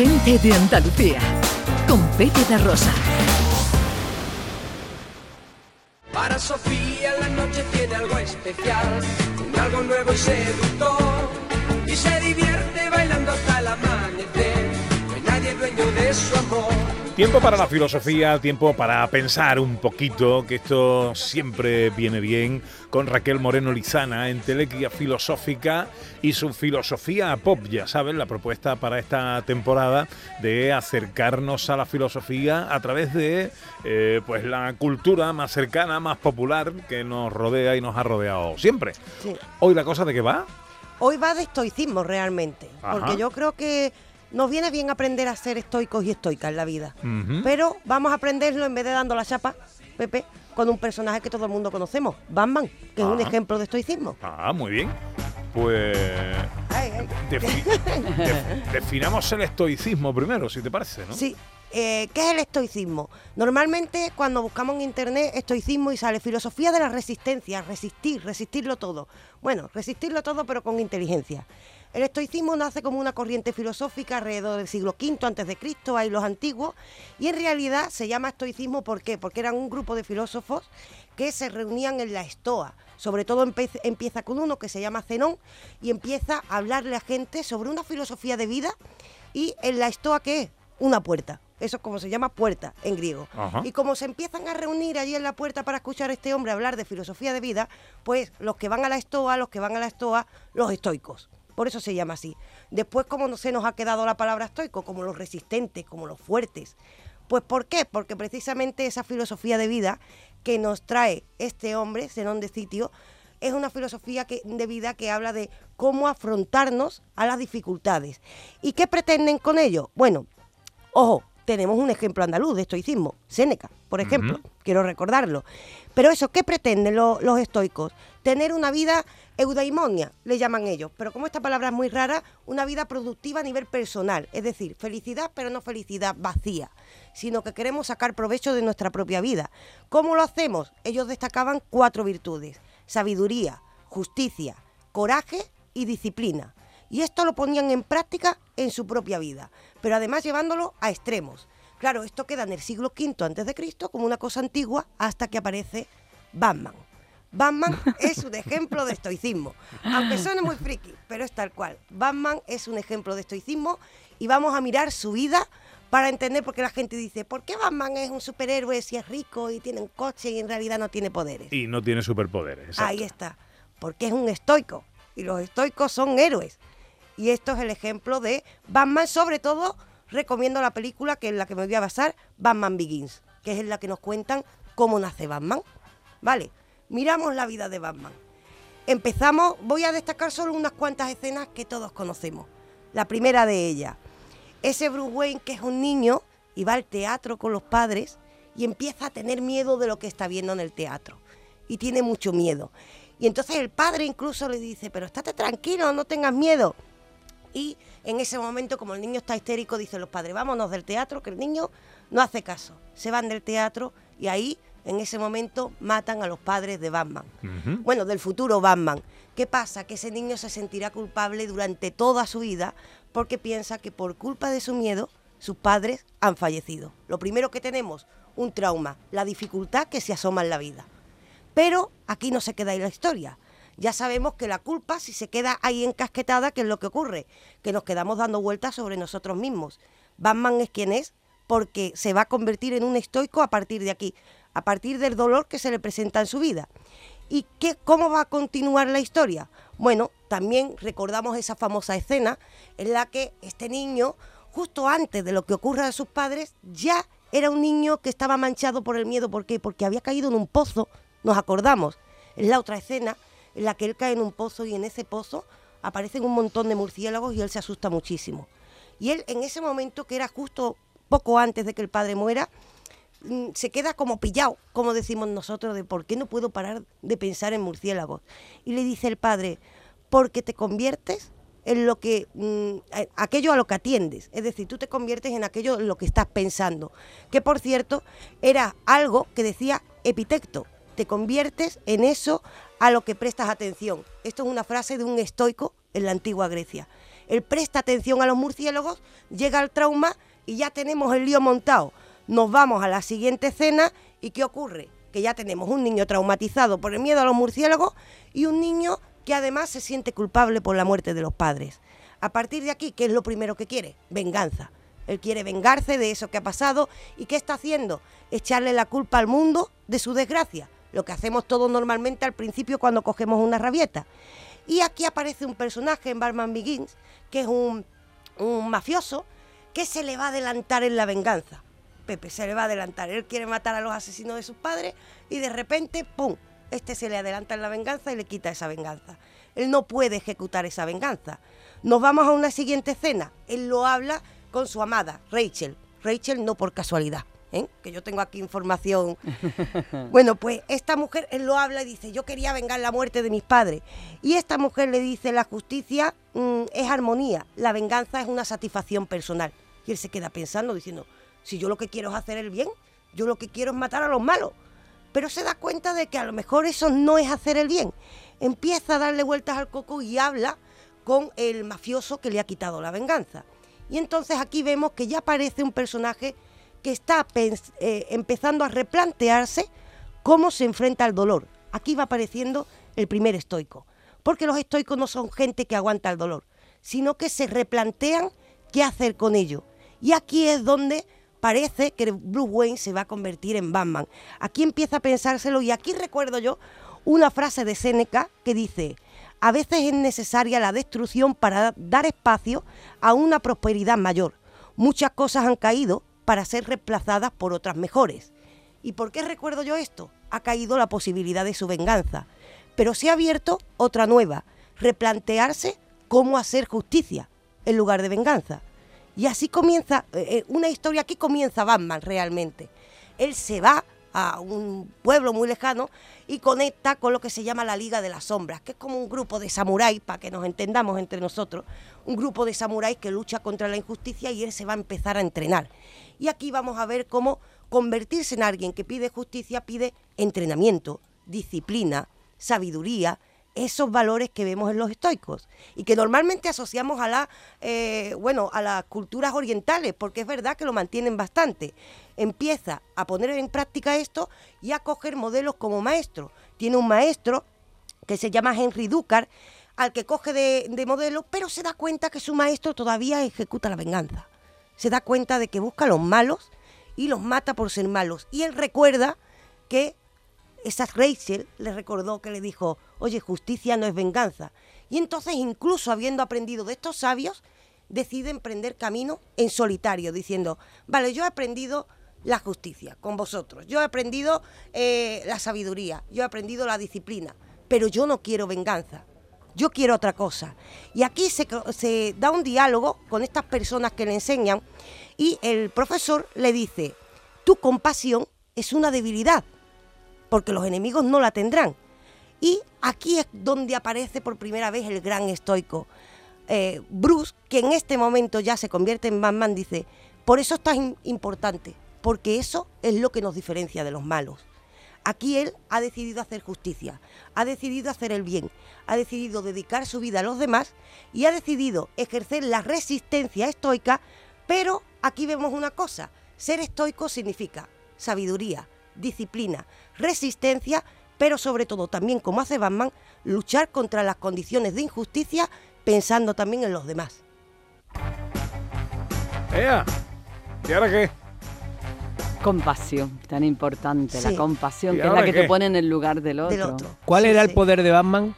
Gente de Andalucía, con Pepe de Rosa. Para Sofía la noche tiene algo especial, un algo nuevo y seductor, y se divierte bailando hasta el amanecer, no hay nadie dueño de su amor. Tiempo para la filosofía, tiempo para pensar un poquito, que esto siempre viene bien, con Raquel Moreno Lizana en Telequia Filosófica y su filosofía pop, ya saben, la propuesta para esta temporada de acercarnos a la filosofía a través de eh, pues la cultura más cercana, más popular que nos rodea y nos ha rodeado siempre. Sí. Hoy la cosa de qué va? Hoy va de estoicismo realmente, Ajá. porque yo creo que nos viene bien aprender a ser estoicos y estoicas en la vida. Pero vamos a aprenderlo en vez de dando la chapa, Pepe, con un personaje que todo el mundo conocemos, Batman, que es un Ajá. ejemplo de estoicismo. Ah, muy bien. Pues Ay, ay. defi- def- definamos el estoicismo primero, si te parece, ¿no? Sí. Eh, ¿Qué es el estoicismo? Normalmente cuando buscamos en internet estoicismo y sale filosofía de la resistencia, resistir, resistirlo todo. Bueno, resistirlo todo pero con inteligencia. El estoicismo nace como una corriente filosófica alrededor del siglo V antes de Cristo, hay los antiguos, y en realidad se llama estoicismo ¿por qué? Porque eran un grupo de filósofos que se reunían en la estoa. Sobre todo empieza con uno que se llama Zenón y empieza a hablarle a gente sobre una filosofía de vida y en la estoa ¿qué es? Una puerta. Eso es como se llama puerta en griego. Ajá. Y como se empiezan a reunir allí en la puerta para escuchar a este hombre hablar de filosofía de vida, pues los que van a la estoa, los que van a la estoa, los estoicos. Por eso se llama así. Después, como no se nos ha quedado la palabra estoico, como los resistentes, como los fuertes. Pues ¿por qué? Porque precisamente esa filosofía de vida que nos trae este hombre, Zenón de Sitio, es una filosofía que- de vida que habla de cómo afrontarnos a las dificultades. ¿Y qué pretenden con ello? Bueno, Ojo, tenemos un ejemplo andaluz de estoicismo, Séneca, por ejemplo, quiero recordarlo. Pero eso, ¿qué pretenden lo- los estoicos? Tener una vida eudaimonia, le llaman ellos, pero como esta palabra es muy rara, una vida productiva a nivel personal, es decir, felicidad, pero no felicidad vacía, sino que queremos sacar provecho de nuestra propia vida. ¿Cómo lo hacemos? Ellos destacaban cuatro virtudes, sabiduría, justicia, coraje y disciplina. Y esto lo ponían en práctica en su propia vida, pero además llevándolo a extremos. Claro, esto queda en el siglo V antes de Cristo como una cosa antigua hasta que aparece Batman. Batman es un ejemplo de estoicismo, aunque suene muy friki, pero es tal cual. Batman es un ejemplo de estoicismo y vamos a mirar su vida para entender por qué la gente dice, ¿por qué Batman es un superhéroe si es rico y tiene un coche y en realidad no tiene poderes? Y no tiene superpoderes. exacto. Ahí está. Porque es un estoico. Y los estoicos son héroes. Y esto es el ejemplo de Batman. Sobre todo, recomiendo la película que en la que me voy a basar, Batman Begins, que es en la que nos cuentan cómo nace Batman. Vale, miramos la vida de Batman. Empezamos, voy a destacar solo unas cuantas escenas que todos conocemos. La primera de ellas, ese Bruce Wayne que es un niño y va al teatro con los padres y empieza a tener miedo de lo que está viendo en el teatro. Y tiene mucho miedo. Y entonces el padre incluso le dice, pero estate tranquilo, no tengas miedo. Y en ese momento, como el niño está histérico, dicen los padres, vámonos del teatro, que el niño no hace caso. Se van del teatro y ahí, en ese momento, matan a los padres de Batman. Bueno, del futuro Batman. ¿Qué pasa? Que ese niño se sentirá culpable durante toda su vida porque piensa que por culpa de su miedo sus padres han fallecido. Lo primero que tenemos, un trauma, la dificultad que se asoma en la vida. Pero aquí no se queda ahí la historia. Ya sabemos que la culpa, si se queda ahí encasquetada, ¿qué es lo que ocurre? Que nos quedamos dando vueltas sobre nosotros mismos. Batman es quien es porque se va a convertir en un estoico a partir de aquí, a partir del dolor que se le presenta en su vida. ¿Y qué, cómo va a continuar la historia? Bueno, también recordamos esa famosa escena en la que este niño, justo antes de lo que ocurra a sus padres, ya era un niño que estaba manchado por el miedo. ¿Por qué? Porque había caído en un pozo, nos acordamos. Es la otra escena en la que él cae en un pozo y en ese pozo aparecen un montón de murciélagos y él se asusta muchísimo. Y él en ese momento, que era justo poco antes de que el padre muera, mm, se queda como pillado, como decimos nosotros, de por qué no puedo parar de pensar en murciélagos. Y le dice el padre, porque te conviertes en lo que mm, aquello a lo que atiendes, es decir, tú te conviertes en aquello en lo que estás pensando, que por cierto era algo que decía Epitecto, te conviertes en eso a lo que prestas atención. Esto es una frase de un estoico en la antigua Grecia. él presta atención a los murciélagos, llega al trauma y ya tenemos el lío montado. Nos vamos a la siguiente escena y ¿qué ocurre? Que ya tenemos un niño traumatizado por el miedo a los murciélagos y un niño que además se siente culpable por la muerte de los padres. A partir de aquí, ¿qué es lo primero que quiere? Venganza. Él quiere vengarse de eso que ha pasado y ¿qué está haciendo? Echarle la culpa al mundo de su desgracia, lo que hacemos todos normalmente al principio cuando cogemos una rabieta. Y aquí aparece un personaje en Batman Begins, que es un, un mafioso, que se le va a adelantar en la venganza. Pepe se le va a adelantar. Él quiere matar a los asesinos de sus padres y de repente, ¡pum! Este se le adelanta en la venganza y le quita esa venganza. Él no puede ejecutar esa venganza. Nos vamos a una siguiente escena. Él lo habla con su amada, Rachel. Rachel no por casualidad, ¿eh? que yo tengo aquí información. bueno, pues esta mujer, él lo habla y dice, yo quería vengar la muerte de mis padres. Y esta mujer le dice, la justicia mm, es armonía, la venganza es una satisfacción personal. Y él se queda pensando, diciendo, si yo lo que quiero es hacer el bien, yo lo que quiero es matar a los malos. Pero se da cuenta de que a lo mejor eso no es hacer el bien. Empieza a darle vueltas al coco y habla con el mafioso que le ha quitado la venganza. Y entonces aquí vemos que ya aparece un personaje que está eh, empezando a replantearse cómo se enfrenta al dolor. Aquí va apareciendo el primer estoico, porque los estoicos no son gente que aguanta el dolor, sino que se replantean qué hacer con ello. Y aquí es donde parece que Bruce Wayne se va a convertir en Batman. Aquí empieza a pensárselo y aquí recuerdo yo una frase de Séneca que dice, a veces es necesaria la destrucción para dar espacio a una prosperidad mayor. Muchas cosas han caído para ser reemplazadas por otras mejores. ¿Y por qué recuerdo yo esto? Ha caído la posibilidad de su venganza, pero se ha abierto otra nueva, replantearse cómo hacer justicia en lugar de venganza. Y así comienza, eh, eh, una historia, aquí comienza Batman realmente. Él se va a un pueblo muy lejano y conecta con lo que se llama la Liga de las Sombras, que es como un grupo de samuráis, para que nos entendamos entre nosotros, un grupo de samuráis que lucha contra la injusticia y él se va a empezar a entrenar. Y aquí vamos a ver cómo convertirse en alguien que pide justicia pide entrenamiento, disciplina, sabiduría, esos valores que vemos en los estoicos y que normalmente asociamos a la eh, bueno a las culturas orientales porque es verdad que lo mantienen bastante. Empieza a poner en práctica esto y a coger modelos como maestro. Tiene un maestro que se llama Henry Ducar al que coge de, de modelo pero se da cuenta que su maestro todavía ejecuta la venganza. Se da cuenta de que busca a los malos y los mata por ser malos. Y él recuerda que esa Rachel le recordó que le dijo, oye, justicia no es venganza. Y entonces, incluso habiendo aprendido de estos sabios, decide emprender camino en solitario, diciendo, vale, yo he aprendido la justicia con vosotros, yo he aprendido eh, la sabiduría, yo he aprendido la disciplina, pero yo no quiero venganza, yo quiero otra cosa. Y aquí se, se da un diálogo con estas personas que le enseñan y el profesor le dice, tu compasión es una debilidad porque los enemigos no la tendrán. Y aquí es donde aparece por primera vez el gran estoico. Eh, Bruce, que en este momento ya se convierte en Batman, dice, por eso es tan importante, porque eso es lo que nos diferencia de los malos. Aquí él ha decidido hacer justicia, ha decidido hacer el bien, ha decidido dedicar su vida a los demás y ha decidido ejercer la resistencia estoica, pero aquí vemos una cosa, ser estoico significa sabiduría, disciplina, resistencia, pero sobre todo también, como hace Batman, luchar contra las condiciones de injusticia pensando también en los demás. ¡Ea! ¿Y ahora qué? Compasión, tan importante, la compasión, que es la que te pone en el lugar del otro. ¿Cuál era el poder de Batman?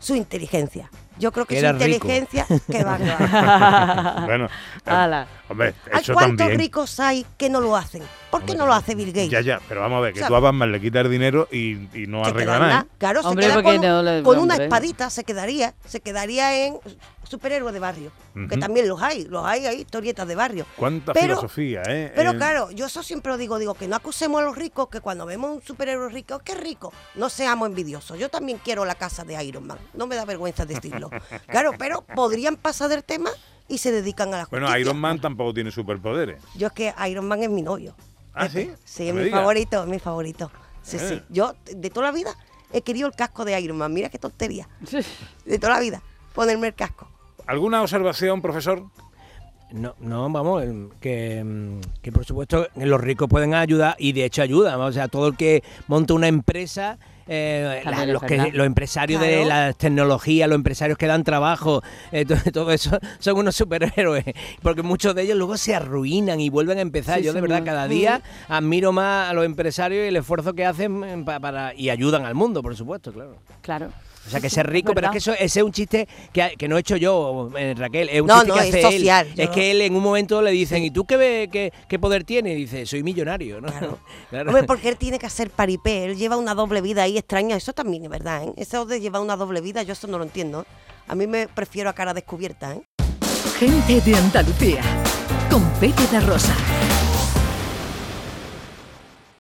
Su inteligencia. Yo creo que su inteligencia que va Bueno, eh, hombre, eso ¿Cuántos ricos hay que no lo hacen? ¿Por qué no lo hace Bill Gates? Ya, ya, pero vamos a ver, que tú a Batman le quitas dinero y, no arregla nada. ¿eh? Claro, se queda con, una espadita, se quedaría, se quedaría en superhéroe de barrio. Que también los hay, los hay, hay historietas de barrio. Cuánta filosofía, ¿eh? Pero claro, yo eso siempre lo digo, digo, que no acusemos a los ricos, que cuando vemos un superhéroe rico, qué rico, no seamos envidiosos. Yo también quiero la casa de Iron Man, no me da vergüenza decirlo. claro, pero podrían pasar del tema y se dedican a la justicia. Bueno, Iron Man tampoco tiene superpoderes. Yo es que Iron Man es mi novio. ¿Ah, sí? Sí, es mi favorito, es mi favorito. Sí, sí. Eh. Yo, de toda la vida, he querido el casco de Iron Man. Mira qué tontería. De toda la vida, ponerme el casco. ¿Alguna observación, profesor? No, no, vamos, que, que, por supuesto los ricos pueden ayudar y de hecho ayudan. O sea, todo el que monta una empresa eh, los, que, los empresarios de la tecnología, los empresarios que dan trabajo, eh, todo, eso son unos superhéroes, porque muchos de ellos luego se arruinan y vuelven a empezar. Yo de verdad cada día admiro más a los empresarios y el esfuerzo que hacen para, y ayudan al mundo, por supuesto, claro. Claro. O sea, que ser rico, pero es que eso, ese es un chiste que, que no he hecho yo, eh, Raquel. Es un chiste que hace social, él. Es que él en un momento le dicen, ¿y tú qué, qué, qué poder tiene? Y dice, soy millonario, ¿no? Claro. Hombre, porque él tiene que hacer paripé, él lleva una doble vida ahí extraña, eso también es verdad, ¿eh? Eso de llevar una doble vida, yo eso no lo entiendo. A mí me prefiero a cara descubierta, ¿eh? Gente de Andalucía, con Pepe de Rosa.